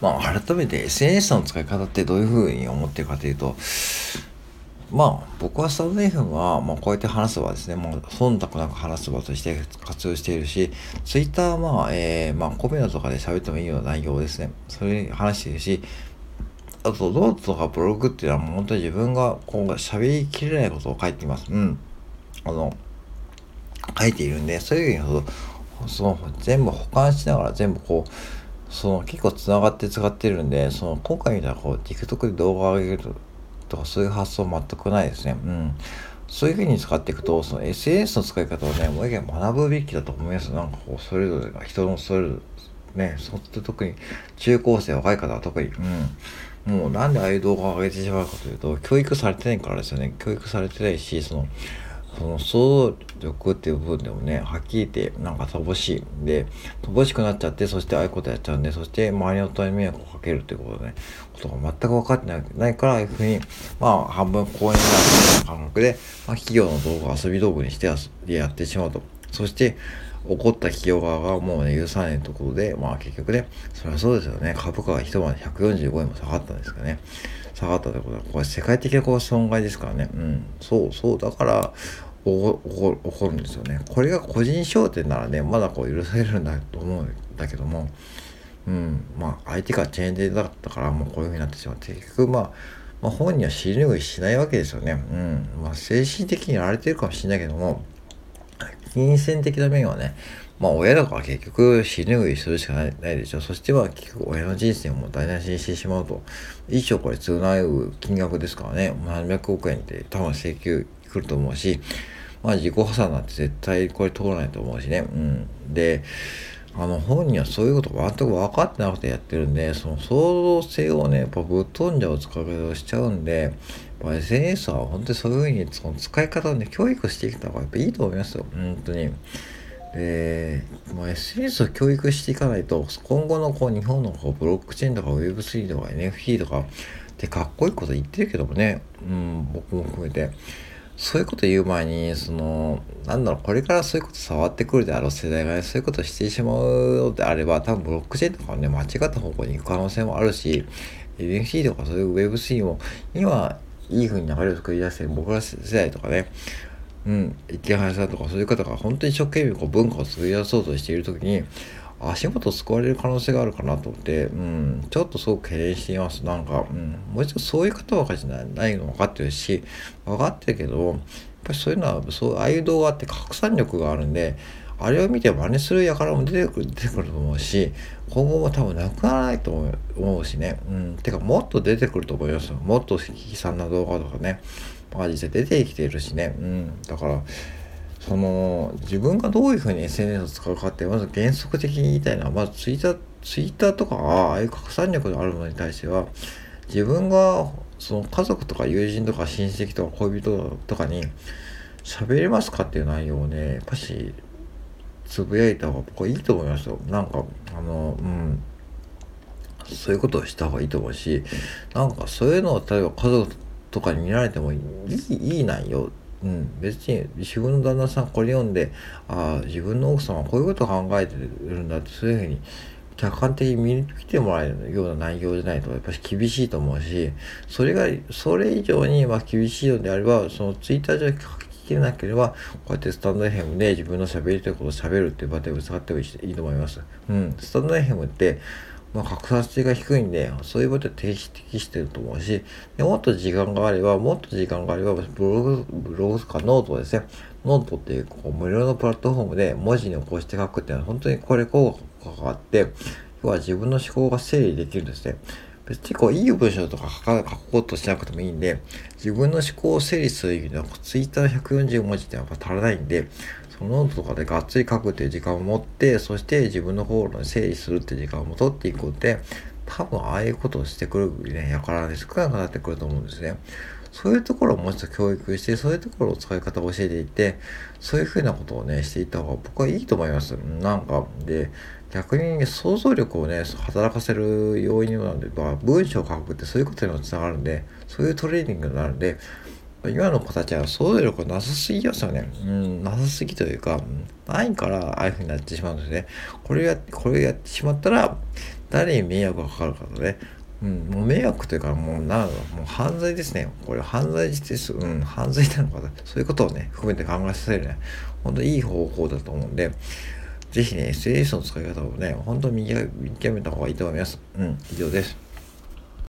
まあ、改めて SNS の使い方ってどういうふうに思ってるかというと、まあ、僕はスタンド FM は、まあ、こうやって話す場ですね、もう、忖度なく話す場として活用しているし、Twitter は、まあ、えー、まあ、コメントとかで喋ってもいいような内容ですね。それに話しているし、あと、ノートとかブログっていうのは、もう本当に自分が今後喋りきれないことを書いています。うん。あの、書いているんで、そういうふうに、その、全部保管しながら、全部こう、その結構つながって使ってるんで、その今回みたいなこう TikTok で動画を上げるとかそういう発想全くないですね。うん。そういうふうに使っていくと、その SNS の使い方をね、もう一回学ぶべきだと思います。なんかこう、それぞれが、人のそれぞれ、ね、そって特に中高生、若い方は特に、うん。もうなんでああいう動画を上げてしまうかというと、教育されてないからですよね。教育されてないし、その、その想像力っていう部分でもね、はっきり言ってなんか乏しい。で、乏しくなっちゃって、そしてああいうことやっちゃうんで、そして周りの人に迷惑をかけるっていうことね、ことが全く分かってないから、ああいうふうに、まあ半分公園になる感覚で、まあ企業の動画を遊び道具にしてやってしまうと。そして、怒った企業側がもうね、許さないところで、まあ結局ね、それはそうですよね。株価が一晩145円も下がったんですかね。下がったってことは、これ世界的なこう損害ですからね。うん。そうそう。だから、起こるんですよね。これが個人商店ならね、まだこう許されるんだと思うんだけども、うん、まあ相手がチェーン店だったからもうこういうふうになってしまって、結局まあ、まあ、本人は尻拭いしないわけですよね。うん。まあ精神的にやられてるかもしれないけども、金銭的な面はね、まあ親だから結局死ぬぐいするしかないないでしょ。そしては結局親の人生をもう台無しにしてしまうと、一生これ償う金額ですからね、何百億円って多分請求来ると思うし、まあ自己破産なんて絶対これ通らないと思うしね。うん。で、あの本人はそういうこと全く分かってなくてやってるんで、その創造性をね、やっぱぶっ飛んじゃう使い方をしちゃうんで、やっぱ SNS は本当にそういうふうにその使い方をね、教育していった方がやっぱいいと思いますよ。本当に。で、まあ、SNS を教育していかないと、今後のこう日本のこうブロックチェーンとか Web3 とか NFT とかってかっこいいこと言ってるけどもね、うん、僕も含めて。そういうこと言う前に、その、なんだろう、これからそういうこと触ってくるであろう世代が、ねそういうことしてしまうのであれば、多分ブロックチェーンとかね、間違った方向に行く可能性もあるし、NFT とかそういう Web3 も、今、いい風に流れを作り出してる僕ら世代とかね、うん、池原さんとかそういう方が本当に一生懸命こう文化を作り出そうとしている時に、足元救われる可能性があるかなと思って、うん、ちょっとすごく懸念しています。なんか、うん、もう一度そういう方ばかりじゃないの分かってるし、分かってるけど、やっぱりそういうのは、そう、ああいう動画って拡散力があるんで、あれを見て真似する輩も出てくる、出てくると思うし、今後も多分なくならないと思うしね。うん。てか、もっと出てくると思いますよ。もっと悲惨な動画とかね。まあ実際出てきているしね。うん。だから、その自分がどういうふうに SNS を使うかってまず原則的に言いたいのはまずツイッターツイッターとかああいう拡散力のあるものに対しては自分がその家族とか友人とか親戚とか恋人とかに喋れますかっていう内容をねやっぱしつぶやいた方が僕はいいと思いますよ。なんかあのうん。そういうことをした方がいいと思うしなんかそういうのを例えば家族とかに見られてもいいいい内容うん、別に自分の旦那さんこれ読んでああ自分の奥さんはこういうことを考えてるんだってそういうふうに客観的に見に来てもらえるような内容じゃないとやっぱり厳しいと思うしそれがそれ以上にま厳しいのであればそのツイッター上書ききれなければこうやってスタンド FM で自分の喋りたいことを喋るっていう場で使ってもいいと思います。うん、スタンド FM ってまあ、拡散性が低いんで、そういうことは適してると思うし、もっと時間があれば、もっと時間があれば、ブログ、ブログかノートですね。ノートっていうこう無料のプラットフォームで文字に起こして書くっていうのは本当にこれ効果があって、要は自分の思考が整理できるんですね。別にこういい文章とか書こうとしなくてもいいんで、自分の思考を整理する意味では、ツイッター140文字ってやっぱ足らないんで、そのノートとかでがっつり書くっていう時間を持って、そして自分の方の整理するっていう時間を取っていくので、多分ああいうことをしてくるね、やからね、少なくなってくると思うんですね。そういうところをもう一度教育して、そういうところを使い方を教えていって、そういうふうなことをね、していった方が僕はいいと思います。なんか、で、逆に想像力をね、働かせる要因にもなるんで、まあ、文章を書くってそういうことにもつながるんで、そういうトレーニングになるんで、今の子たちは想像力がなさすぎますよね。うん、なさすぎというか、ないからああいう風になってしまうんですね。これや、これやってしまったら、誰に迷惑がかかるかとね、うん、もう迷惑というかもうなもう犯罪ですね。これ犯罪です。うん、犯罪なのかな。そういうことをね、含めて考えさせるね、本当いい方法だと思うんで、ぜひね、SNS の使い方をね、本当に見極めた方がいいと思います。うん、以上です。